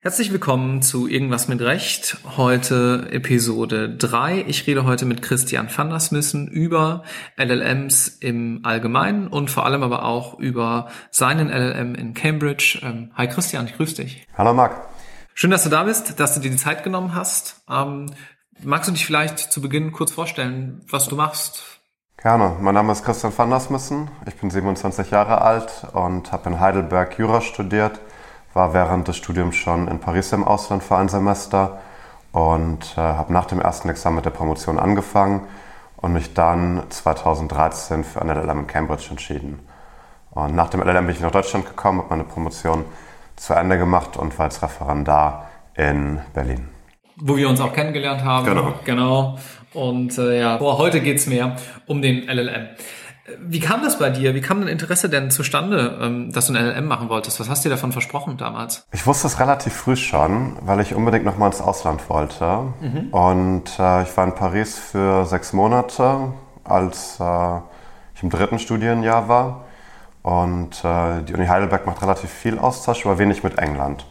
Herzlich willkommen zu Irgendwas mit Recht. Heute Episode 3. Ich rede heute mit Christian van der Smissen über LLMs im Allgemeinen und vor allem aber auch über seinen LLM in Cambridge. Ähm, hi Christian, ich grüße dich. Hallo Marc. Schön, dass du da bist, dass du dir die Zeit genommen hast. Ähm, magst du dich vielleicht zu Beginn kurz vorstellen, was du machst? Gerne. Mein Name ist Christian van der Smissen. Ich bin 27 Jahre alt und habe in Heidelberg Jura studiert war während des Studiums schon in Paris im Ausland für ein Semester und äh, habe nach dem ersten Examen mit der Promotion angefangen und mich dann 2013 für ein LLM in Cambridge entschieden. Und nach dem LLM bin ich nach Deutschland gekommen, habe meine Promotion zu Ende gemacht und war als Referendar in Berlin. Wo wir uns auch kennengelernt haben. Genau. Genau. Und äh, ja, boah, heute geht's mehr um den LLM. Wie kam das bei dir? Wie kam dein Interesse denn zustande, ähm, dass du ein LLM machen wolltest? Was hast du dir davon versprochen damals? Ich wusste es relativ früh schon, weil ich unbedingt noch mal ins Ausland wollte. Mhm. Und äh, ich war in Paris für sechs Monate, als äh, ich im dritten Studienjahr war. Und äh, die Uni Heidelberg macht relativ viel Austausch, aber wenig mit England.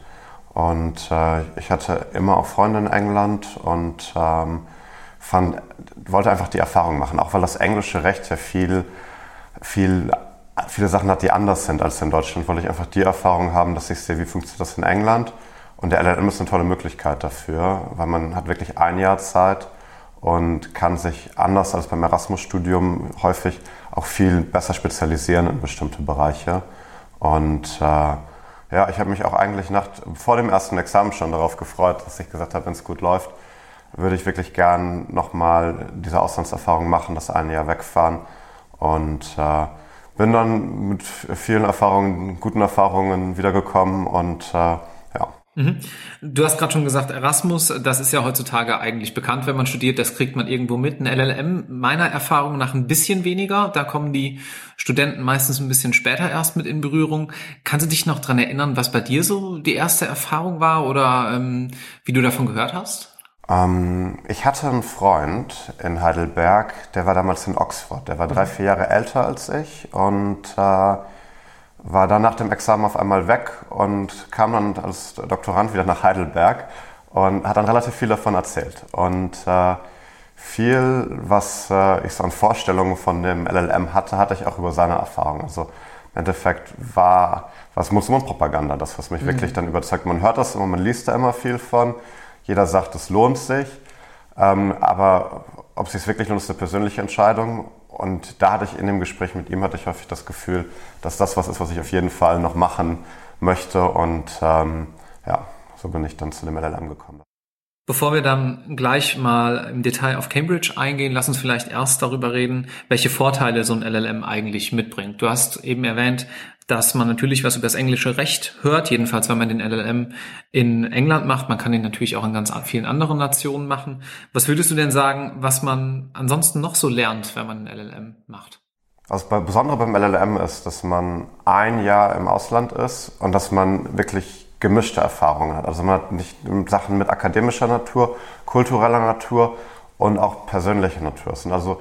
Und äh, ich hatte immer auch Freunde in England und ähm, fand, wollte einfach die Erfahrung machen, auch weil das englische Recht ja viel viel, viele Sachen hat, die anders sind als in Deutschland, wollte ich einfach die Erfahrung haben, dass ich sehe, wie funktioniert das in England. Und der LLM ist eine tolle Möglichkeit dafür, weil man hat wirklich ein Jahr Zeit und kann sich anders als beim Erasmus-Studium häufig auch viel besser spezialisieren in bestimmte Bereiche. Und äh, ja, ich habe mich auch eigentlich nach, vor dem ersten Examen schon darauf gefreut, dass ich gesagt habe, wenn es gut läuft, würde ich wirklich gern nochmal diese Auslandserfahrung machen, das eine Jahr wegfahren und äh, bin dann mit vielen Erfahrungen, guten Erfahrungen wiedergekommen und äh, ja. Mhm. Du hast gerade schon gesagt, Erasmus, das ist ja heutzutage eigentlich bekannt, wenn man studiert, das kriegt man irgendwo mit. Ein LLM, meiner Erfahrung nach ein bisschen weniger. Da kommen die Studenten meistens ein bisschen später erst mit in Berührung. Kannst du dich noch dran erinnern, was bei dir so die erste Erfahrung war oder ähm, wie du davon gehört hast? Ähm, ich hatte einen Freund in Heidelberg, der war damals in Oxford. Der war drei, vier Jahre älter als ich und äh, war dann nach dem Examen auf einmal weg und kam dann als Doktorand wieder nach Heidelberg und hat dann relativ viel davon erzählt. Und äh, viel, was äh, ich so an Vorstellungen von dem LLM hatte, hatte ich auch über seine Erfahrung. Also im Endeffekt war was Mund-zu-Mund-Propaganda, das, was mich mhm. wirklich dann überzeugt. Man hört das immer, man liest da immer viel von. Jeder sagt, es lohnt sich. Ähm, aber ob es sich wirklich lohnt, ist eine persönliche Entscheidung. Und da hatte ich in dem Gespräch mit ihm hatte ich häufig das Gefühl, dass das was ist, was ich auf jeden Fall noch machen möchte. Und ähm, ja, so bin ich dann zu dem LLM gekommen. Bevor wir dann gleich mal im Detail auf Cambridge eingehen, lass uns vielleicht erst darüber reden, welche Vorteile so ein LLM eigentlich mitbringt. Du hast eben erwähnt, dass man natürlich was über das englische Recht hört, jedenfalls wenn man den LLM in England macht. Man kann den natürlich auch in ganz vielen anderen Nationen machen. Was würdest du denn sagen, was man ansonsten noch so lernt, wenn man einen LLM macht? Das Besondere beim LLM ist, dass man ein Jahr im Ausland ist und dass man wirklich gemischte Erfahrungen hat. Also man hat nicht Sachen mit akademischer Natur, kultureller Natur und auch persönlicher Natur. Es sind also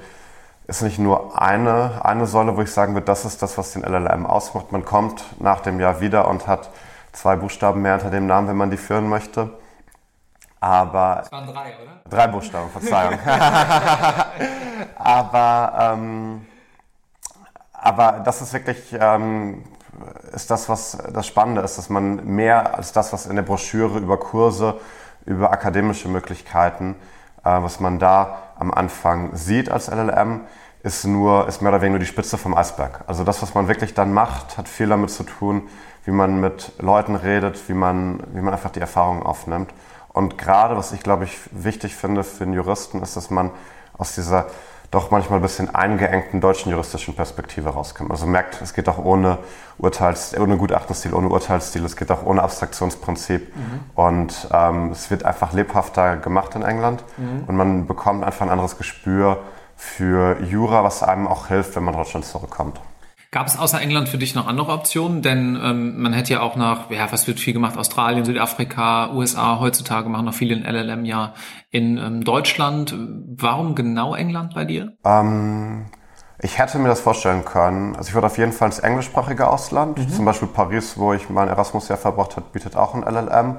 ist nicht nur eine, eine Säule, wo ich sagen würde, das ist das, was den LLM ausmacht. Man kommt nach dem Jahr wieder und hat zwei Buchstaben mehr hinter dem Namen, wenn man die führen möchte. Aber. Es waren drei, oder? Drei Buchstaben, Verzeihung. aber, ähm, aber das ist wirklich, ähm, ist das, was das Spannende ist, dass man mehr als das, was in der Broschüre über Kurse, über akademische Möglichkeiten, was man da am Anfang sieht als LLM, ist nur, ist mehr oder weniger nur die Spitze vom Eisberg. Also das, was man wirklich dann macht, hat viel damit zu tun, wie man mit Leuten redet, wie man, wie man einfach die Erfahrungen aufnimmt. Und gerade, was ich glaube ich wichtig finde für einen Juristen, ist, dass man aus dieser doch manchmal ein bisschen eingeengten deutschen juristischen Perspektive rauskommt. Also merkt, es geht auch ohne Urteils, ohne Gutachtenstil, ohne Urteilsstil, es geht auch ohne Abstraktionsprinzip. Mhm. Und ähm, es wird einfach lebhafter gemacht in England mhm. und man bekommt einfach ein anderes Gespür für Jura, was einem auch hilft, wenn man Deutschland zurückkommt. Gab es außer England für dich noch andere Optionen? Denn ähm, man hätte ja auch nach, ja, was wird viel gemacht? Australien, Südafrika, USA, heutzutage machen noch viele in LLM ja in ähm, Deutschland. Warum genau England bei dir? Ähm, Ich hätte mir das vorstellen können. Also ich würde auf jeden Fall ins englischsprachige Ausland. Mhm. Zum Beispiel Paris, wo ich mein Erasmus-Jahr verbracht habe, bietet auch ein LLM.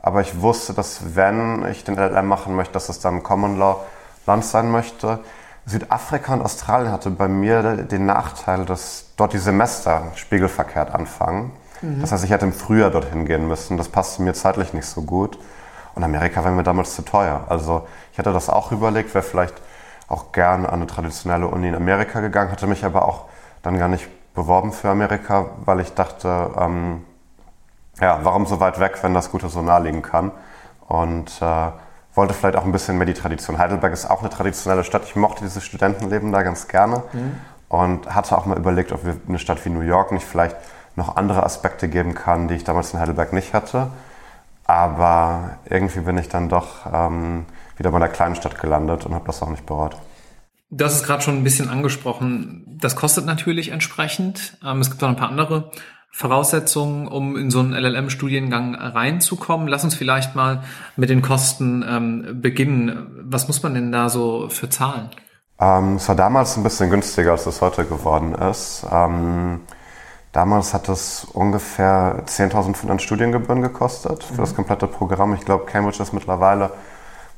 Aber ich wusste, dass wenn ich den LLM machen möchte, dass es dann ein Common Law Land sein möchte. Südafrika und Australien hatte bei mir den Nachteil, dass dort die Semester spiegelverkehrt anfangen. Mhm. Das heißt, ich hätte im Frühjahr dorthin gehen müssen. Das passte mir zeitlich nicht so gut. Und Amerika wäre mir damals zu teuer. Also ich hätte das auch überlegt, wäre vielleicht auch gern an eine traditionelle Uni in Amerika gegangen, hatte mich aber auch dann gar nicht beworben für Amerika, weil ich dachte, ähm, ja, warum so weit weg, wenn das Gute so nah liegen kann? Und äh, wollte vielleicht auch ein bisschen mehr die Tradition. Heidelberg ist auch eine traditionelle Stadt. Ich mochte dieses Studentenleben da ganz gerne mhm. und hatte auch mal überlegt, ob wir eine Stadt wie New York nicht vielleicht noch andere Aspekte geben kann, die ich damals in Heidelberg nicht hatte. Aber irgendwie bin ich dann doch ähm, wieder bei einer kleinen Stadt gelandet und habe das auch nicht bereut. Hast es gerade schon ein bisschen angesprochen. Das kostet natürlich entsprechend. Ähm, es gibt auch ein paar andere Voraussetzungen, um in so einen LLM-Studiengang reinzukommen? Lass uns vielleicht mal mit den Kosten ähm, beginnen. Was muss man denn da so für zahlen? Ähm, es war damals ein bisschen günstiger, als es heute geworden ist. Ähm, damals hat es ungefähr 10.000 an Studiengebühren gekostet für mhm. das komplette Programm. Ich glaube, Cambridge ist mittlerweile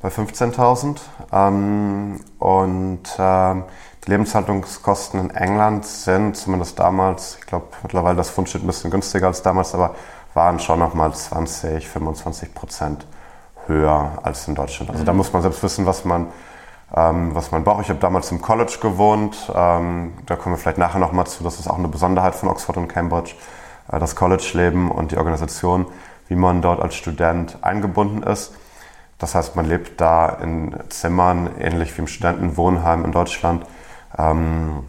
bei 15.000. Ähm, und ähm, Lebenshaltungskosten in England sind zumindest damals, ich glaube mittlerweile das Pfund steht ein bisschen günstiger als damals, aber waren schon nochmal 20, 25 Prozent höher als in Deutschland. Also mhm. da muss man selbst wissen, was man, ähm, was man braucht. Ich habe damals im College gewohnt. Ähm, da kommen wir vielleicht nachher nochmal zu. Das ist auch eine Besonderheit von Oxford und Cambridge, äh, das College-Leben und die Organisation, wie man dort als Student eingebunden ist. Das heißt, man lebt da in Zimmern, ähnlich wie im Studentenwohnheim in Deutschland ähm,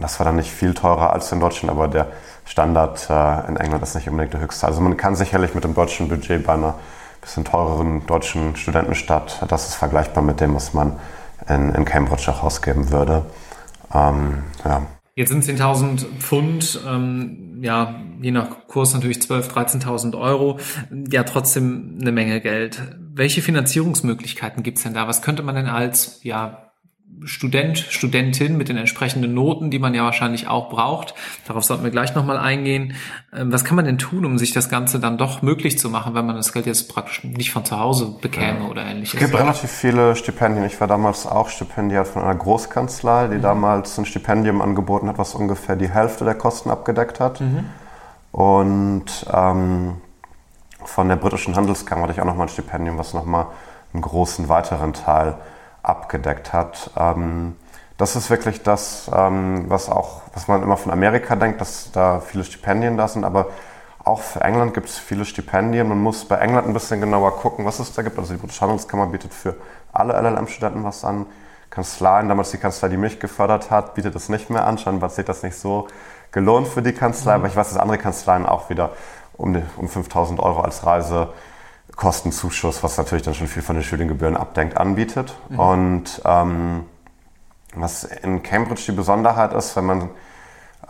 das war dann nicht viel teurer als in Deutschland, aber der Standard äh, in England ist nicht unbedingt der höchste. Also man kann sicherlich mit dem deutschen Budget bei einer bisschen teureren deutschen Studentenstadt, das ist vergleichbar mit dem, was man in, in Cambridge auch ausgeben würde. Ähm, ja. Jetzt sind 10.000 Pfund, ähm, ja, je nach Kurs natürlich 12.000, 13.000 Euro, ja trotzdem eine Menge Geld. Welche Finanzierungsmöglichkeiten gibt's denn da? Was könnte man denn als ja, Student, Studentin mit den entsprechenden Noten, die man ja wahrscheinlich auch braucht. Darauf sollten wir gleich nochmal eingehen. Ähm, was kann man denn tun, um sich das Ganze dann doch möglich zu machen, wenn man das Geld jetzt praktisch nicht von zu Hause bekäme ja. oder ähnliches? Es gibt relativ viele Stipendien. Ich war damals auch Stipendiat von einer Großkanzlei, die mhm. damals ein Stipendium angeboten hat, was ungefähr die Hälfte der Kosten abgedeckt hat. Mhm. Und ähm, von der britischen Handelskammer hatte ich auch nochmal ein Stipendium, was nochmal einen großen weiteren Teil abgedeckt hat. Ähm, das ist wirklich das, ähm, was auch, was man immer von Amerika denkt, dass da viele Stipendien da sind, aber auch für England gibt es viele Stipendien. Man muss bei England ein bisschen genauer gucken, was es da gibt. Also die Britische Handelskammer bietet für alle LLM-Studenten was an. Kanzleien, damals die Kanzlei, die mich gefördert hat, bietet es nicht mehr an. Scheinbar sieht das nicht so gelohnt für die Kanzlei, mhm. aber ich weiß, dass andere Kanzleien auch wieder um, um 5000 Euro als Reise Kostenzuschuss, was natürlich dann schon viel von den Studiengebühren abdenkt, anbietet. Mhm. Und ähm, was in Cambridge die Besonderheit ist, wenn man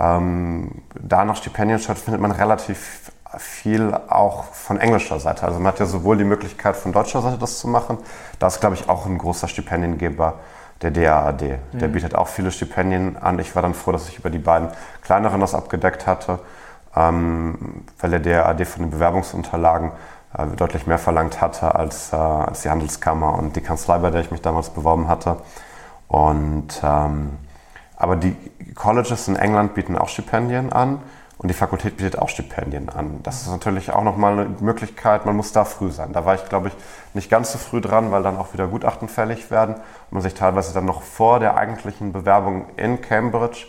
ähm, da noch Stipendien schaut, findet man relativ viel auch von englischer Seite. Also man hat ja sowohl die Möglichkeit von deutscher Seite das zu machen, da ist glaube ich auch ein großer Stipendiengeber der DAAD. Mhm. Der bietet auch viele Stipendien an. Ich war dann froh, dass ich über die beiden kleineren das abgedeckt hatte, ähm, weil der DAAD von den Bewerbungsunterlagen deutlich mehr verlangt hatte als, äh, als die Handelskammer und die Kanzlei, bei der ich mich damals beworben hatte. Und, ähm, aber die Colleges in England bieten auch Stipendien an und die Fakultät bietet auch Stipendien an. Das ist natürlich auch nochmal eine Möglichkeit, man muss da früh sein. Da war ich, glaube ich, nicht ganz so früh dran, weil dann auch wieder Gutachten fällig werden und man sich teilweise dann noch vor der eigentlichen Bewerbung in Cambridge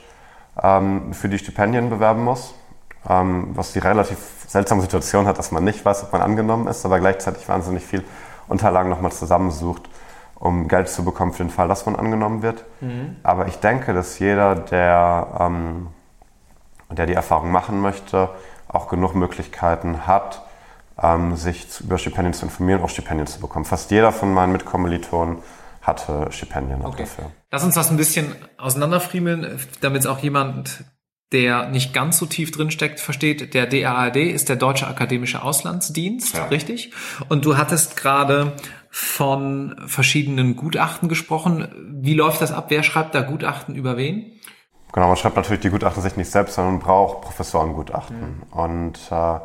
ähm, für die Stipendien bewerben muss ähm, was die relativ seltsame Situation hat, dass man nicht weiß, ob man angenommen ist, aber gleichzeitig wahnsinnig viel Unterlagen nochmal zusammensucht, um Geld zu bekommen für den Fall, dass man angenommen wird. Mhm. Aber ich denke, dass jeder, der, ähm, der die Erfahrung machen möchte, auch genug Möglichkeiten hat, ähm, sich zu, über Stipendien zu informieren, auch Stipendien zu bekommen. Fast jeder von meinen Mitkommilitonen hatte Stipendien okay. dafür. Lass uns das ein bisschen auseinanderfriemeln, damit es auch jemand der nicht ganz so tief drin steckt, versteht, der DAAD ist der Deutsche Akademische Auslandsdienst, ja. richtig? Und du hattest gerade von verschiedenen Gutachten gesprochen. Wie läuft das ab? Wer schreibt da Gutachten über wen? Genau, man schreibt natürlich die Gutachten sich nicht selbst, sondern man braucht Professorengutachten. Mhm. Und äh,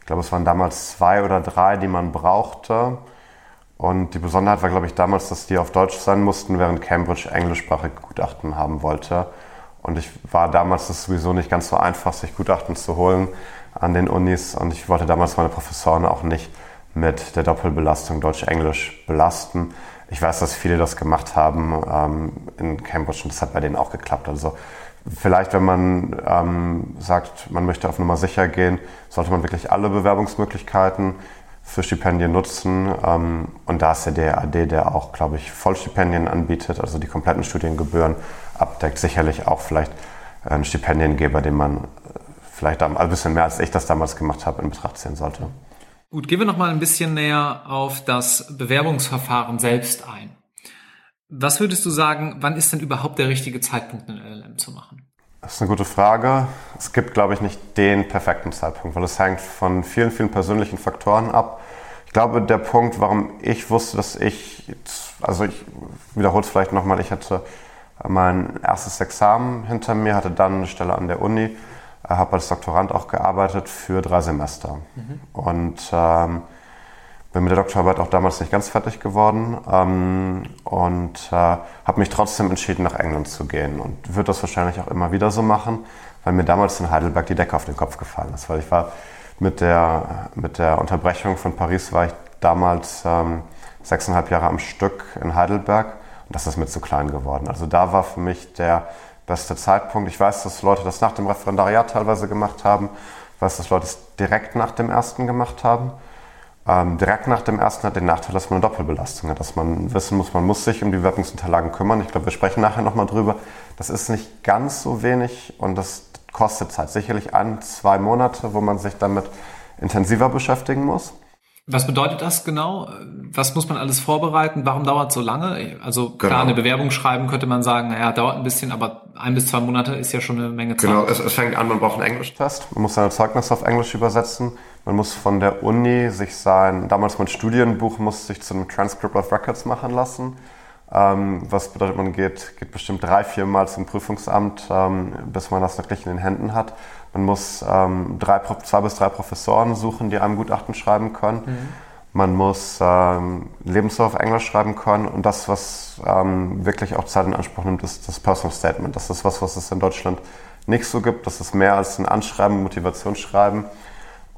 ich glaube, es waren damals zwei oder drei, die man brauchte. Und die Besonderheit war, glaube ich, damals, dass die auf Deutsch sein mussten, während Cambridge englischsprachige Gutachten haben wollte. Und ich war damals das sowieso nicht ganz so einfach, sich Gutachten zu holen an den Unis. Und ich wollte damals meine Professoren auch nicht mit der Doppelbelastung Deutsch-Englisch belasten. Ich weiß, dass viele das gemacht haben ähm, in Cambridge und das hat bei denen auch geklappt. Also vielleicht, wenn man ähm, sagt, man möchte auf Nummer sicher gehen, sollte man wirklich alle Bewerbungsmöglichkeiten für Stipendien nutzen. Ähm, und da ist der DAD, der auch, glaube ich, Vollstipendien anbietet, also die kompletten Studiengebühren abdeckt, sicherlich auch vielleicht ein Stipendiengeber, den man äh, vielleicht ein bisschen mehr als ich das damals gemacht habe, in Betracht ziehen sollte. Gut, gehen wir noch mal ein bisschen näher auf das Bewerbungsverfahren selbst ein. Was würdest du sagen, wann ist denn überhaupt der richtige Zeitpunkt, einen LLM zu machen? Das ist eine gute Frage. Es gibt, glaube ich, nicht den perfekten Zeitpunkt, weil es hängt von vielen, vielen persönlichen Faktoren ab. Ich glaube, der Punkt, warum ich wusste, dass ich, also ich wiederhole es vielleicht nochmal, ich hatte mein erstes Examen hinter mir, hatte dann eine Stelle an der Uni, äh, habe als Doktorand auch gearbeitet für drei Semester. Mhm. Und ähm, bin mit der Doktorarbeit auch damals nicht ganz fertig geworden ähm, und äh, habe mich trotzdem entschieden, nach England zu gehen und würde das wahrscheinlich auch immer wieder so machen, weil mir damals in Heidelberg die Decke auf den Kopf gefallen ist. Weil ich war mit der, mit der Unterbrechung von Paris war ich damals ähm, sechseinhalb Jahre am Stück in Heidelberg und das ist mir zu klein geworden. Also da war für mich der beste Zeitpunkt. Ich weiß, dass Leute das nach dem Referendariat teilweise gemacht haben. Ich weiß, dass Leute es direkt nach dem ersten gemacht haben. Ähm, direkt nach dem ersten hat den Nachteil, dass man eine Doppelbelastung hat, dass man wissen muss, man muss sich um die Bewerbungsunterlagen kümmern. Ich glaube, wir sprechen nachher nochmal drüber. Das ist nicht ganz so wenig und das kostet Zeit. Sicherlich ein, zwei Monate, wo man sich damit intensiver beschäftigen muss. Was bedeutet das genau? Was muss man alles vorbereiten? Warum dauert es so lange? Also klar, genau. eine Bewerbung schreiben könnte man sagen, naja, dauert ein bisschen, aber ein bis zwei Monate ist ja schon eine Menge Zeit. Genau, es, es fängt an, man braucht einen Englischtest. Man muss seine Zeugnisse auf Englisch übersetzen. Man muss von der Uni sich sein, damals mein Studienbuch muss sich zu einem Transcript of Records machen lassen. Ähm, was bedeutet, man geht, geht bestimmt drei, vier Mal zum Prüfungsamt, ähm, bis man das wirklich in den Händen hat. Man muss ähm, drei, zwei bis drei Professoren suchen, die einem Gutachten schreiben können. Mhm. Man muss ähm, Lebenslauf auf Englisch schreiben können. Und das, was ähm, wirklich auch Zeit in Anspruch nimmt, ist das Personal Statement. Das ist was, was es in Deutschland nicht so gibt. Das ist mehr als ein Anschreiben, Motivationsschreiben.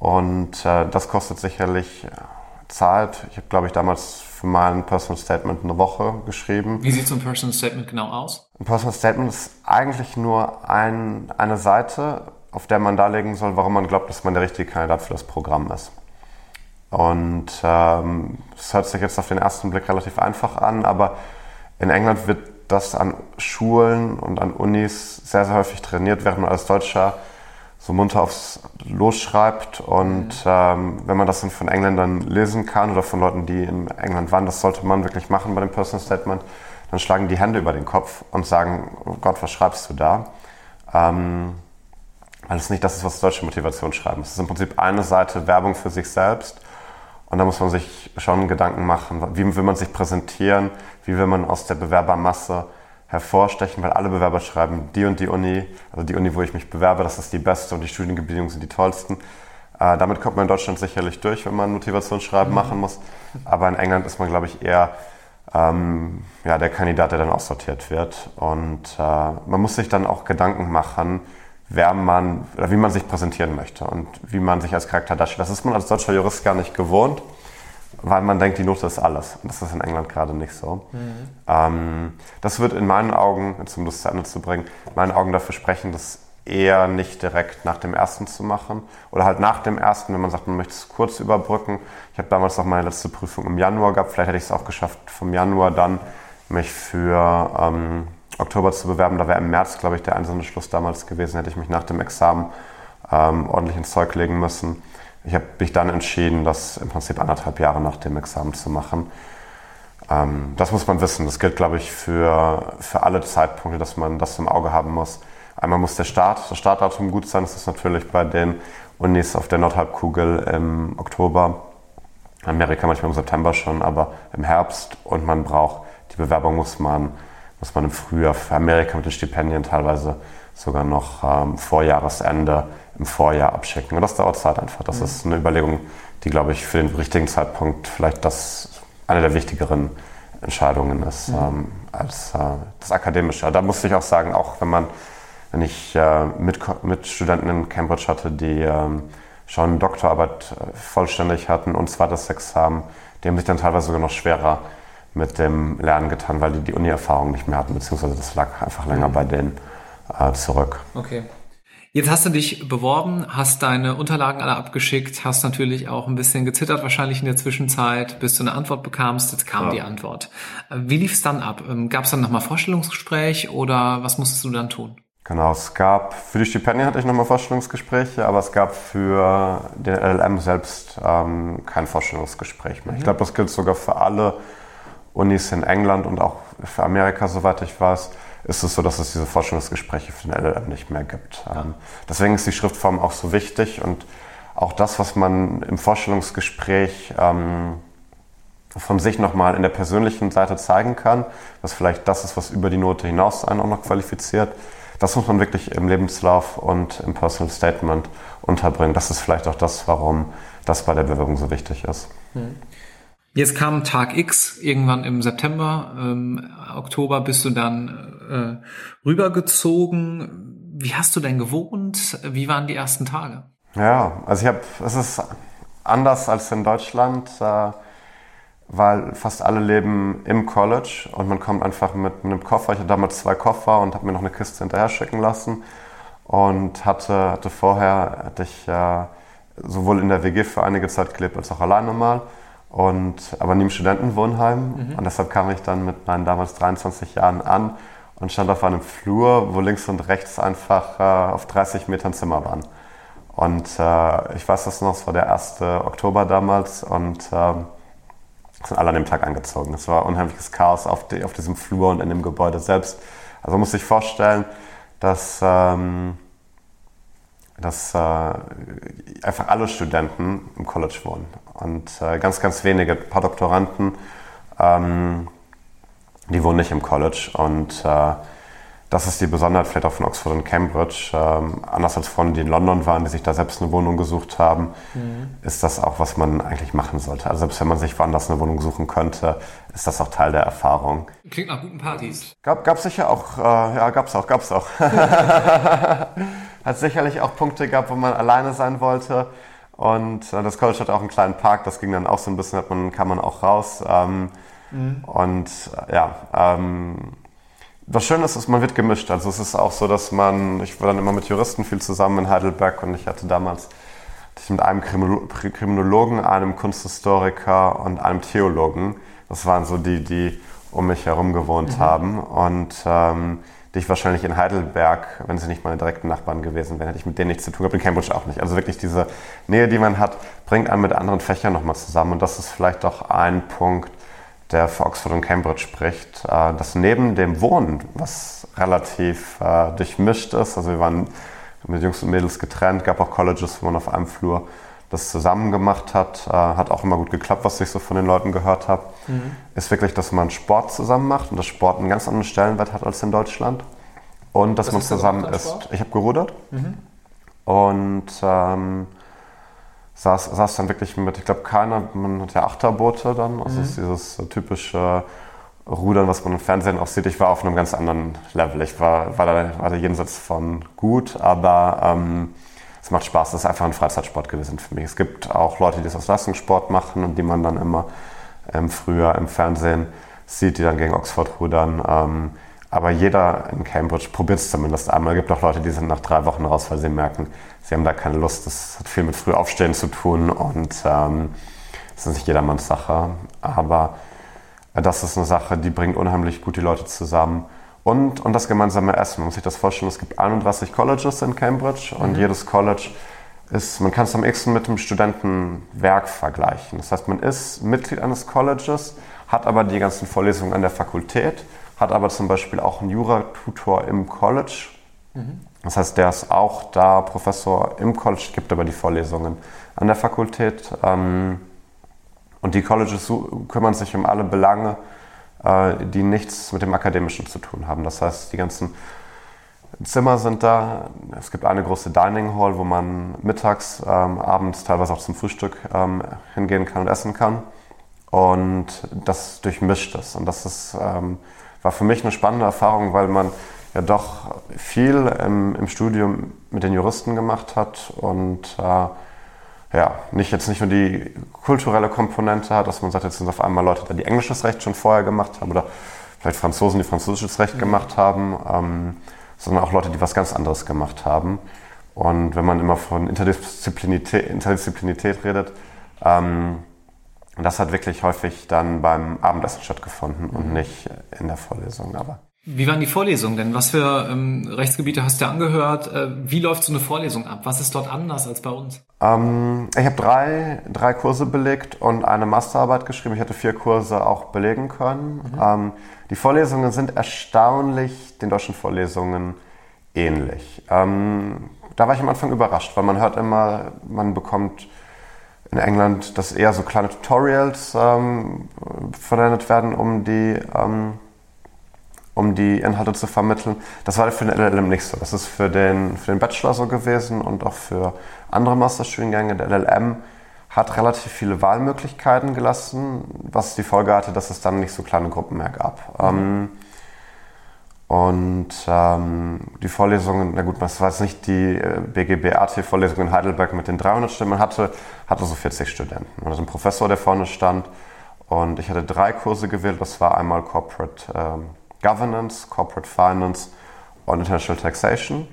Und äh, das kostet sicherlich äh, Zeit. Ich habe, glaube ich, damals für mein Personal Statement eine Woche geschrieben. Wie sieht so ein Personal Statement genau aus? Ein Personal Statement ist eigentlich nur ein, eine Seite, auf der man darlegen soll, warum man glaubt, dass man der richtige Kandidat für das Programm ist. Und ähm, das hört sich jetzt auf den ersten Blick relativ einfach an, aber in England wird das an Schulen und an Unis sehr, sehr häufig trainiert, während man als Deutscher so munter aufs Los schreibt. Und mhm. ähm, wenn man das dann von Engländern lesen kann oder von Leuten, die in England waren, das sollte man wirklich machen bei dem Personal Statement, dann schlagen die Hände über den Kopf und sagen, oh Gott, was schreibst du da? Ähm, weil es nicht das ist, was deutsche Motivation schreiben. Es ist im Prinzip eine Seite Werbung für sich selbst. Und da muss man sich schon Gedanken machen, wie will man sich präsentieren, wie will man aus der Bewerbermasse hervorstechen, weil alle Bewerber schreiben, die und die Uni, also die Uni, wo ich mich bewerbe, das ist die beste und die Studiengebedingungen sind die tollsten. Äh, damit kommt man in Deutschland sicherlich durch, wenn man Motivationsschreiben mhm. machen muss. Aber in England ist man, glaube ich, eher ähm, ja, der Kandidat, der dann aussortiert wird. Und äh, man muss sich dann auch Gedanken machen, wer man oder wie man sich präsentieren möchte und wie man sich als Charakter darstellt. Das ist man als deutscher Jurist gar nicht gewohnt, weil man denkt, die Note ist alles. Und das ist in England gerade nicht so. Mhm. Ähm, das wird in meinen Augen, um das zu Ende zu bringen, in meinen Augen dafür sprechen, das eher nicht direkt nach dem ersten zu machen. Oder halt nach dem ersten, wenn man sagt, man möchte es kurz überbrücken. Ich habe damals noch meine letzte Prüfung im Januar gehabt. Vielleicht hätte ich es auch geschafft, vom Januar dann mich für ähm, Oktober zu bewerben. Da wäre im März, glaube ich, der einzelne Schluss damals gewesen. Hätte ich mich nach dem Examen ähm, ordentlich ins Zeug legen müssen. Ich habe mich dann entschieden, das im Prinzip anderthalb Jahre nach dem Examen zu machen. Ähm, das muss man wissen. Das gilt, glaube ich, für, für alle Zeitpunkte, dass man das im Auge haben muss. Einmal muss der Start, das Startdatum gut sein. Das ist natürlich bei den Unis auf der Nordhalbkugel im Oktober. Amerika manchmal im September schon, aber im Herbst. Und man braucht, die Bewerbung muss man, muss man im Frühjahr für Amerika mit den Stipendien teilweise sogar noch ähm, vor Jahresende im Vorjahr abschicken. Und das dauert Zeit einfach. Das mhm. ist eine Überlegung, die, glaube ich, für den richtigen Zeitpunkt vielleicht das eine der wichtigeren Entscheidungen ist mhm. ähm, als äh, das Akademische. Da musste ich auch sagen, auch wenn man, wenn ich äh, mit, mit Studenten in Cambridge hatte, die ähm, schon Doktorarbeit äh, vollständig hatten und zweites Examen, die haben sich dann teilweise sogar noch schwerer mit dem Lernen getan, weil die die Uni-Erfahrung nicht mehr hatten, beziehungsweise das lag einfach länger mhm. bei denen äh, zurück. Okay. Jetzt hast du dich beworben, hast deine Unterlagen alle abgeschickt, hast natürlich auch ein bisschen gezittert wahrscheinlich in der Zwischenzeit, bis du eine Antwort bekamst. Jetzt kam ja. die Antwort. Wie lief es dann ab? Ähm, gab es dann nochmal Vorstellungsgespräch oder was musstest du dann tun? Genau, es gab für die Stipendien hatte ich nochmal Vorstellungsgespräche, aber es gab für den LLM selbst ähm, kein Vorstellungsgespräch mehr. Mhm. Ich glaube, das gilt sogar für alle Unis in England und auch für Amerika, soweit ich weiß ist es so, dass es diese Forschungsgespräche für den LLM nicht mehr gibt. Ja. Ähm, deswegen ist die Schriftform auch so wichtig und auch das, was man im Vorstellungsgespräch ähm, von sich nochmal in der persönlichen Seite zeigen kann, was vielleicht das ist, was über die Note hinaus einen auch noch qualifiziert, das muss man wirklich im Lebenslauf und im Personal Statement unterbringen. Das ist vielleicht auch das, warum das bei der Bewerbung so wichtig ist. Jetzt kam Tag X, irgendwann im September, ähm, Oktober bist du dann äh, rübergezogen. Wie hast du denn gewohnt? Wie waren die ersten Tage? Ja, also ich habe, es ist anders als in Deutschland, äh, weil fast alle leben im College und man kommt einfach mit, mit einem Koffer. Ich hatte damals zwei Koffer und habe mir noch eine Kiste hinterher schicken lassen und hatte, hatte vorher, hatte ich äh, sowohl in der WG für einige Zeit gelebt als auch alleine mal und, aber nie im Studentenwohnheim. Mhm. Und deshalb kam ich dann mit meinen damals 23 Jahren an und stand auf einem Flur, wo links und rechts einfach äh, auf 30 Metern Zimmer waren. Und äh, ich weiß das noch, es war der 1. Oktober damals und äh, sind alle an dem Tag angezogen. Es war unheimliches Chaos auf, die, auf, diesem Flur und in dem Gebäude selbst. Also muss ich vorstellen, dass ähm, dass äh, einfach alle Studenten im College wohnen und äh, ganz, ganz wenige, ein paar Doktoranden, ähm, die wohnen nicht im College und äh, das ist die Besonderheit vielleicht auch von Oxford und Cambridge. Ähm, anders als Freunde, die in London waren, die sich da selbst eine Wohnung gesucht haben, mhm. ist das auch, was man eigentlich machen sollte. Also selbst wenn man sich woanders eine Wohnung suchen könnte, ist das auch Teil der Erfahrung. Klingt nach guten Partys. Gab, gab sicher auch, äh, ja, gab's auch, gab's auch. Hat sicherlich auch Punkte gehabt, wo man alleine sein wollte. Und äh, das College hatte auch einen kleinen Park, das ging dann auch so ein bisschen, hat man, kam man auch raus. Ähm, mhm. Und äh, ja, ähm, was schön ist, ist, man wird gemischt. Also es ist auch so, dass man, ich war dann immer mit Juristen viel zusammen in Heidelberg und ich hatte damals ich mit einem Kriminologen, einem Kunsthistoriker und einem Theologen. Das waren so die, die um mich herum gewohnt mhm. haben. Und ähm, die ich wahrscheinlich in Heidelberg, wenn sie nicht meine direkten Nachbarn gewesen wären, hätte ich mit denen nichts zu tun gehabt, in Cambridge auch nicht. Also wirklich diese Nähe, die man hat, bringt einen mit anderen Fächern nochmal zusammen. Und das ist vielleicht auch ein Punkt, der für Oxford und Cambridge spricht, äh, dass neben dem Wohnen, was relativ äh, durchmischt ist, also wir waren mit Jungs und Mädels getrennt, gab auch Colleges, wo man auf einem Flur das zusammen gemacht hat, äh, hat auch immer gut geklappt, was ich so von den Leuten gehört habe, mhm. ist wirklich, dass man Sport zusammen macht und dass Sport einen ganz anderen Stellenwert hat als in Deutschland. Und dass was man zusammen ist. Ich habe gerudert mhm. und ähm, saß, saß dann wirklich mit, ich glaube, keiner, man hat ja Achterboote dann, also mhm. ist dieses typische Rudern, was man im Fernsehen auch sieht. Ich war auf einem ganz anderen Level. Ich war, war, da, war da jenseits von gut, aber ähm, es macht Spaß. Das ist einfach ein Freizeitsport gewesen für mich. Es gibt auch Leute, die das aus Leistungssport machen und die man dann immer ähm, früher im Fernsehen sieht, die dann gegen Oxford rudern. Ähm, aber jeder in Cambridge probiert es zumindest einmal. Es gibt auch Leute, die sind nach drei Wochen raus, weil sie merken, sie haben da keine Lust. Das hat viel mit Frühaufstehen zu tun und ähm, das ist nicht jedermanns Sache. Aber das ist eine Sache, die bringt unheimlich gut die Leute zusammen. Und, und das gemeinsame Essen. Man muss sich das vorstellen, es gibt 31 Colleges in Cambridge und mhm. jedes College ist, man kann es am ehesten mit dem Studentenwerk vergleichen. Das heißt, man ist Mitglied eines Colleges, hat aber die ganzen Vorlesungen an der Fakultät, hat aber zum Beispiel auch einen Juratutor im College. Mhm. Das heißt, der ist auch da Professor im College, gibt aber die Vorlesungen an der Fakultät. Ähm, und die Colleges kümmern sich um alle Belange, äh, die nichts mit dem Akademischen zu tun haben. Das heißt, die ganzen Zimmer sind da. Es gibt eine große Dining Hall, wo man mittags, ähm, abends, teilweise auch zum Frühstück ähm, hingehen kann und essen kann. Und das durchmischt es. Und das ist, ähm, war für mich eine spannende Erfahrung, weil man ja doch viel im, im Studium mit den Juristen gemacht hat und äh, ja, nicht jetzt nicht nur die kulturelle Komponente hat, dass man sagt, jetzt sind auf einmal Leute, die englisches Recht schon vorher gemacht haben oder vielleicht Franzosen, die französisches Recht gemacht haben, ähm, sondern auch Leute, die was ganz anderes gemacht haben. Und wenn man immer von Interdisziplinarität, Interdisziplinarität redet, ähm, das hat wirklich häufig dann beim Abendessen stattgefunden und mhm. nicht in der Vorlesung. Aber wie waren die Vorlesungen denn? Was für ähm, Rechtsgebiete hast du angehört? Äh, wie läuft so eine Vorlesung ab? Was ist dort anders als bei uns? Ähm, ich habe drei, drei Kurse belegt und eine Masterarbeit geschrieben. Ich hätte vier Kurse auch belegen können. Mhm. Ähm, die Vorlesungen sind erstaunlich den deutschen Vorlesungen ähnlich. Ähm, da war ich am Anfang überrascht, weil man hört immer, man bekommt in England, dass eher so kleine Tutorials ähm, verwendet werden, um die ähm, um die Inhalte zu vermitteln. Das war für den LLM nicht so. Das ist für den, für den Bachelor so gewesen und auch für andere Masterstudiengänge. Der LLM hat relativ viele Wahlmöglichkeiten gelassen, was die Folge hatte, dass es dann nicht so kleine Gruppen mehr gab. Mhm. Ähm, und ähm, die Vorlesungen, na gut, das war jetzt nicht die äh, BGB-AT-Vorlesung in Heidelberg mit den 300 Stimmen, hatte, hatte so 40 Studenten. Und also ein Professor, der vorne stand. Und ich hatte drei Kurse gewählt. Das war einmal Corporate ähm, Governance, Corporate Finance und International Taxation.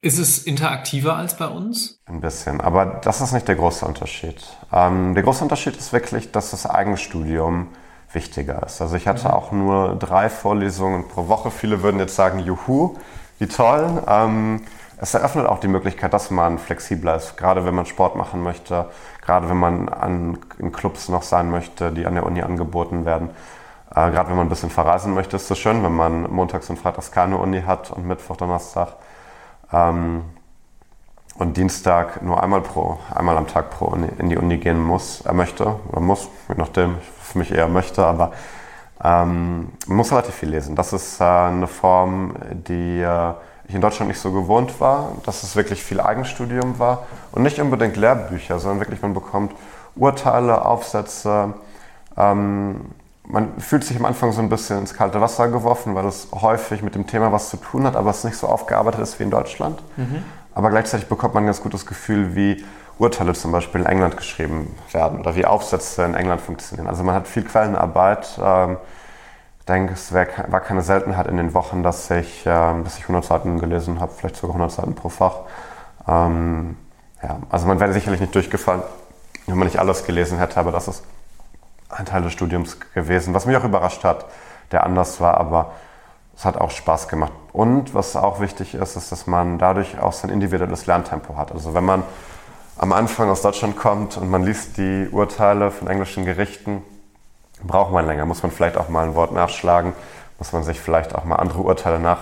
Ist es interaktiver als bei uns? Ein bisschen, aber das ist nicht der große Unterschied. Ähm, der große Unterschied ist wirklich, dass das Eigenstudium wichtiger ist. Also ich hatte mhm. auch nur drei Vorlesungen pro Woche. Viele würden jetzt sagen, juhu, wie toll. Ähm, es eröffnet auch die Möglichkeit, dass man flexibler ist, gerade wenn man Sport machen möchte, gerade wenn man an, in Clubs noch sein möchte, die an der Uni angeboten werden. Äh, Gerade wenn man ein bisschen verreisen möchte, ist es schön, wenn man montags und freitags keine Uni hat und Mittwoch, Donnerstag ähm, und Dienstag nur einmal pro, einmal am Tag pro in die Uni gehen muss, er möchte oder muss, je nachdem, für mich eher möchte, aber ähm, muss relativ viel lesen. Das ist äh, eine Form, die äh, ich in Deutschland nicht so gewohnt war, dass es wirklich viel Eigenstudium war und nicht unbedingt Lehrbücher, sondern wirklich man bekommt Urteile, Aufsätze, ähm, man fühlt sich am Anfang so ein bisschen ins kalte Wasser geworfen, weil es häufig mit dem Thema was zu tun hat, aber es nicht so aufgearbeitet ist wie in Deutschland. Mhm. Aber gleichzeitig bekommt man ein ganz gutes Gefühl, wie Urteile zum Beispiel in England geschrieben werden oder wie Aufsätze in England funktionieren. Also man hat viel Quellenarbeit. Ähm, ich denke, es war keine Seltenheit in den Wochen, dass ich, ähm, dass ich 100 Seiten gelesen habe, vielleicht sogar 100 Seiten pro Fach. Ähm, ja, also man wäre sicherlich nicht durchgefallen, wenn man nicht alles gelesen hätte, aber das ist ein Teil des Studiums gewesen, was mich auch überrascht hat, der anders war, aber es hat auch Spaß gemacht. Und was auch wichtig ist, ist, dass man dadurch auch sein individuelles Lerntempo hat. Also wenn man am Anfang aus Deutschland kommt und man liest die Urteile von englischen Gerichten, braucht man länger, muss man vielleicht auch mal ein Wort nachschlagen, muss man sich vielleicht auch mal andere Urteile nach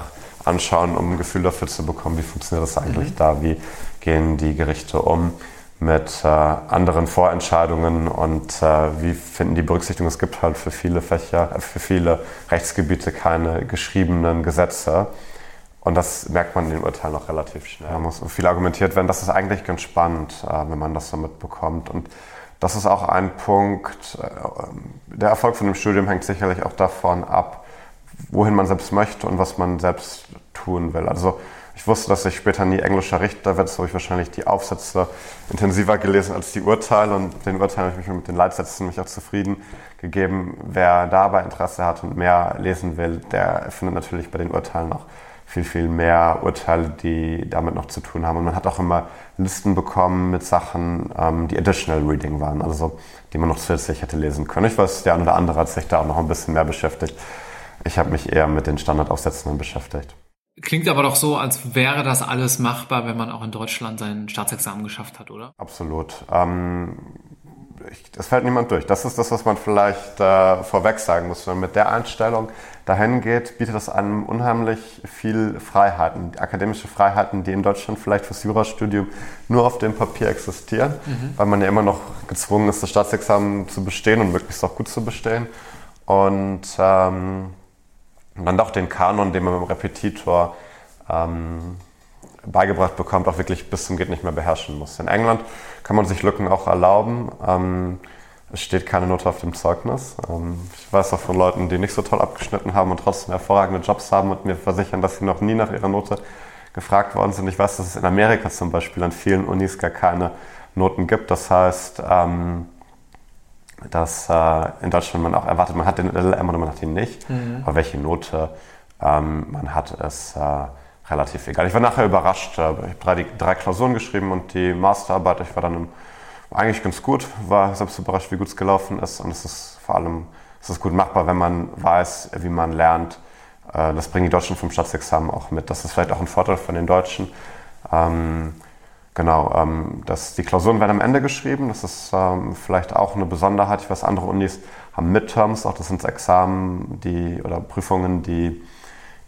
anschauen, um ein Gefühl dafür zu bekommen, wie funktioniert das eigentlich mhm. da, wie gehen die Gerichte um mit äh, anderen Vorentscheidungen und äh, wie finden die Berücksichtigung. Es gibt halt für viele Fächer, äh, für viele Rechtsgebiete keine geschriebenen Gesetze. Und das merkt man in den Urteilen auch relativ schnell. Da muss viel argumentiert werden. Das ist eigentlich ganz spannend, äh, wenn man das so mitbekommt. Und das ist auch ein Punkt. Äh, der Erfolg von dem Studium hängt sicherlich auch davon ab, wohin man selbst möchte und was man selbst tun will. Also ich wusste, dass ich später nie englischer Richter werde, so habe ich wahrscheinlich die Aufsätze intensiver gelesen als die Urteile und den Urteilen habe ich mich mit den Leitsätzen mich auch zufrieden gegeben. Wer dabei Interesse hat und mehr lesen will, der findet natürlich bei den Urteilen auch viel, viel mehr Urteile, die damit noch zu tun haben. Und man hat auch immer Listen bekommen mit Sachen, ähm, die Additional Reading waren, also die man noch zusätzlich hätte lesen können. Ich weiß, der eine oder andere hat sich da auch noch ein bisschen mehr beschäftigt. Ich habe mich eher mit den Standardaufsätzen beschäftigt. Klingt aber doch so, als wäre das alles machbar, wenn man auch in Deutschland sein Staatsexamen geschafft hat, oder? Absolut. Ähm, es fällt niemand durch. Das ist das, was man vielleicht äh, vorweg sagen muss. Wenn man mit der Einstellung dahin geht, bietet das einem unheimlich viel Freiheiten, akademische Freiheiten, die in Deutschland vielleicht fürs Jurastudium nur auf dem Papier existieren, mhm. weil man ja immer noch gezwungen ist, das Staatsexamen zu bestehen und möglichst auch gut zu bestehen. Und ähm, dann doch den Kanon, den man dem Repetitor ähm, beigebracht bekommt, auch wirklich bis zum geht nicht mehr beherrschen muss. In England kann man sich Lücken auch erlauben. Ähm, es steht keine Note auf dem Zeugnis. Ähm, ich weiß auch von Leuten, die nicht so toll abgeschnitten haben und trotzdem hervorragende Jobs haben und mir versichern, dass sie noch nie nach ihrer Note gefragt worden sind. Ich weiß, dass es in Amerika zum Beispiel an vielen Unis gar keine Noten gibt. Das heißt, ähm, dass äh, in Deutschland man auch erwartet, man hat den LLM oder man hat ihn nicht. Mhm. Aber welche Note ähm, man hat, ist äh, relativ egal. Ich war nachher überrascht. Ich habe drei, drei Klausuren geschrieben und die Masterarbeit, ich war dann im, eigentlich ganz gut, war selbst überrascht, wie gut es gelaufen ist. Und es ist vor allem es ist gut machbar, wenn man weiß, wie man lernt. Äh, das bringen die Deutschen vom Staatsexamen auch mit. Das ist vielleicht auch ein Vorteil von den Deutschen. Ähm, genau, ähm, das, die Klausuren werden am Ende geschrieben. Das ist ähm, vielleicht auch eine Besonderheit. Ich weiß, andere Unis haben Midterms, auch das sind Examen die, oder Prüfungen, die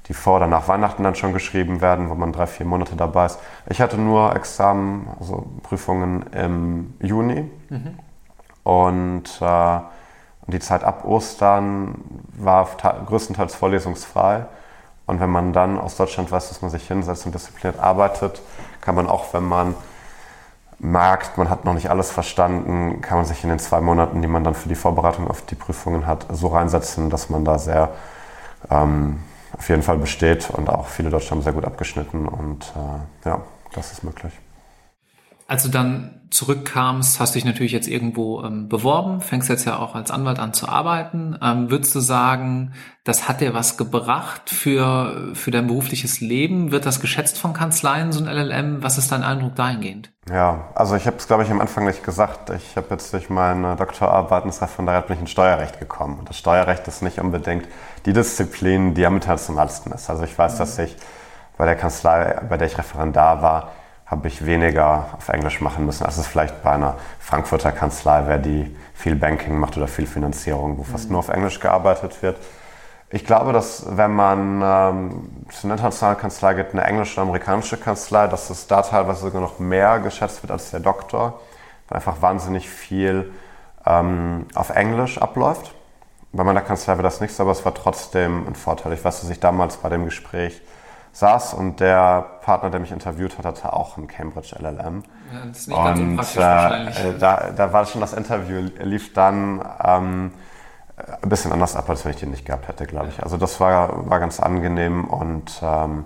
die vor oder nach Weihnachten dann schon geschrieben werden, wo man drei, vier Monate dabei ist. Ich hatte nur Examen, also Prüfungen im Juni. Mhm. Und äh, die Zeit ab Ostern war größtenteils vorlesungsfrei. Und wenn man dann aus Deutschland weiß, dass man sich hinsetzt und diszipliniert arbeitet, kann man auch, wenn man merkt, man hat noch nicht alles verstanden, kann man sich in den zwei Monaten, die man dann für die Vorbereitung auf die Prüfungen hat, so reinsetzen, dass man da sehr ähm, auf jeden Fall besteht und auch viele Deutsche haben sehr gut abgeschnitten und äh, ja, das ist möglich. Als du dann zurückkamst, hast du dich natürlich jetzt irgendwo ähm, beworben, fängst jetzt ja auch als Anwalt an zu arbeiten. Ähm, würdest du sagen, das hat dir was gebracht für, für dein berufliches Leben? Wird das geschätzt von Kanzleien, so ein LLM? Was ist dein Eindruck dahingehend? Ja, also ich habe es, glaube ich, am Anfang nicht gesagt. Ich habe jetzt durch meine Doktorarbeit ins Referendariat bin ich ins Steuerrecht gekommen. Und das Steuerrecht ist nicht unbedingt die Disziplin, die am internationalsten ist. Also ich weiß, mhm. dass ich bei der Kanzlei, bei der ich Referendar war, habe ich weniger auf Englisch machen müssen, als es vielleicht bei einer Frankfurter Kanzlei wäre, die viel Banking macht oder viel Finanzierung, wo fast mhm. nur auf Englisch gearbeitet wird. Ich glaube, dass wenn man ähm, zu einer internationalen Kanzlei geht, eine englische oder amerikanische Kanzlei, dass es da teilweise sogar noch mehr geschätzt wird als der Doktor, weil einfach wahnsinnig viel ähm, auf Englisch abläuft. Bei meiner Kanzlei war das nicht so, aber es war trotzdem ein Vorteil. Ich weiß, dass ich damals bei dem Gespräch saß und der Partner, der mich interviewt hat, hatte auch ein Cambridge LLM. Ja, das ist nicht und ganz so äh, da, da war schon das Interview, lief dann ähm, ein bisschen anders ab, als wenn ich den nicht gehabt hätte, glaube ich. Also das war, war ganz angenehm und ähm,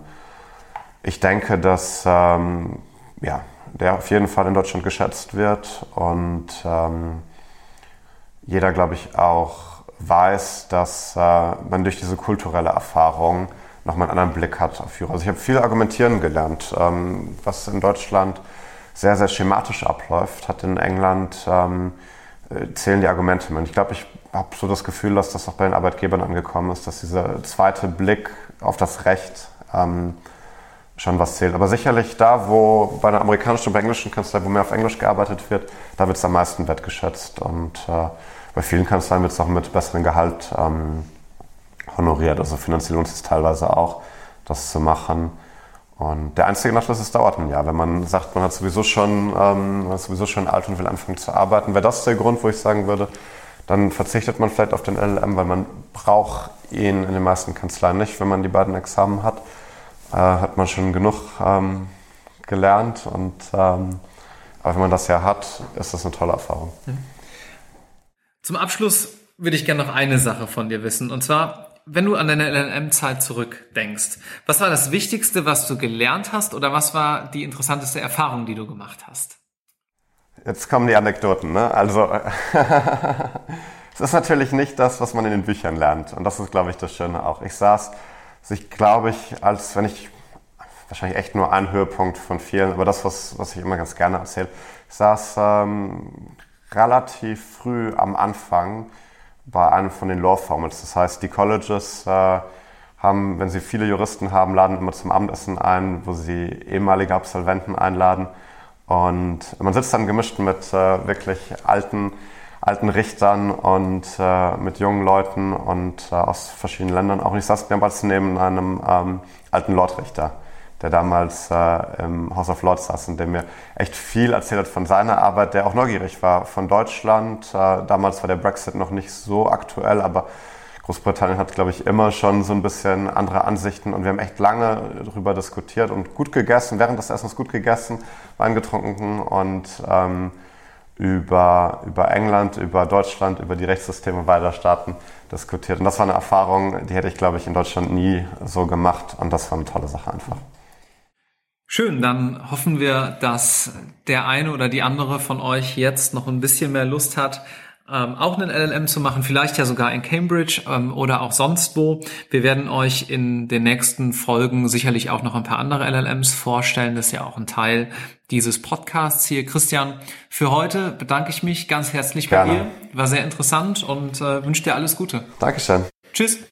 ich denke, dass ähm, ja, der auf jeden Fall in Deutschland geschätzt wird und ähm, jeder, glaube ich, auch weiß, dass äh, man durch diese kulturelle Erfahrung nochmal einen anderen Blick hat auf Führer. Also ich habe viel argumentieren gelernt, ähm, was in Deutschland sehr, sehr schematisch abläuft, hat in England ähm, äh, zählen die Argumente. Und ich glaube, ich habe so das Gefühl, dass das auch bei den Arbeitgebern angekommen ist, dass dieser zweite Blick auf das Recht ähm, schon was zählt. Aber sicherlich da, wo bei einer amerikanischen und englischen Kanzlei, wo mehr auf Englisch gearbeitet wird, da wird es am meisten wertgeschätzt. Und äh, bei vielen Kanzleien wird es auch mit besserem Gehalt ähm, honoriert. Also finanziell lohnt es sich teilweise auch, das zu machen. Und der einzige Nachteil ist, es dauert ein Jahr. Wenn man sagt, man hat sowieso schon, ähm, man ist sowieso schon alt und will anfangen zu arbeiten, wäre das der Grund, wo ich sagen würde, dann verzichtet man vielleicht auf den LLM, weil man braucht ihn in den meisten Kanzleien nicht. Wenn man die beiden Examen hat, äh, hat man schon genug ähm, gelernt. Und, ähm, aber wenn man das ja hat, ist das eine tolle Erfahrung. Zum Abschluss würde ich gerne noch eine Sache von dir wissen. Und zwar, wenn du an deine LLM-Zeit zurückdenkst, was war das Wichtigste, was du gelernt hast oder was war die interessanteste Erfahrung, die du gemacht hast? Jetzt kommen die Anekdoten. Ne? Also es ist natürlich nicht das, was man in den Büchern lernt. Und das ist, glaube ich, das Schöne auch. Ich saß, also ich glaube ich, als wenn ich wahrscheinlich echt nur ein Höhepunkt von vielen, aber das, was, was ich immer ganz gerne erzähle, ich saß ähm, relativ früh am Anfang bei einem von den Law Formals. Das heißt, die Colleges äh, haben, wenn sie viele Juristen haben, laden immer zum Abendessen ein, wo sie ehemalige Absolventen einladen. Und man sitzt dann gemischt mit äh, wirklich alten alten Richtern und äh, mit jungen Leuten und äh, aus verschiedenen Ländern auch. Ich saß mehrmals neben einem ähm, alten Lordrichter, der damals äh, im House of Lords saß und der mir echt viel erzählt hat von seiner Arbeit, der auch neugierig war von Deutschland. Äh, damals war der Brexit noch nicht so aktuell, aber Großbritannien hat, glaube ich, immer schon so ein bisschen andere Ansichten und wir haben echt lange darüber diskutiert und gut gegessen, während des Essens gut gegessen, Wein getrunken und ähm, über, über England, über Deutschland, über die Rechtssysteme beider Staaten diskutiert. Und das war eine Erfahrung, die hätte ich, glaube ich, in Deutschland nie so gemacht. Und das war eine tolle Sache einfach. Schön, dann hoffen wir, dass der eine oder die andere von euch jetzt noch ein bisschen mehr Lust hat, ähm, auch einen LLM zu machen, vielleicht ja sogar in Cambridge ähm, oder auch sonst wo. Wir werden euch in den nächsten Folgen sicherlich auch noch ein paar andere LLMs vorstellen. Das ist ja auch ein Teil dieses Podcasts hier. Christian, für heute bedanke ich mich ganz herzlich bei Gerne. dir. War sehr interessant und äh, wünsche dir alles Gute. Dankeschön. Tschüss.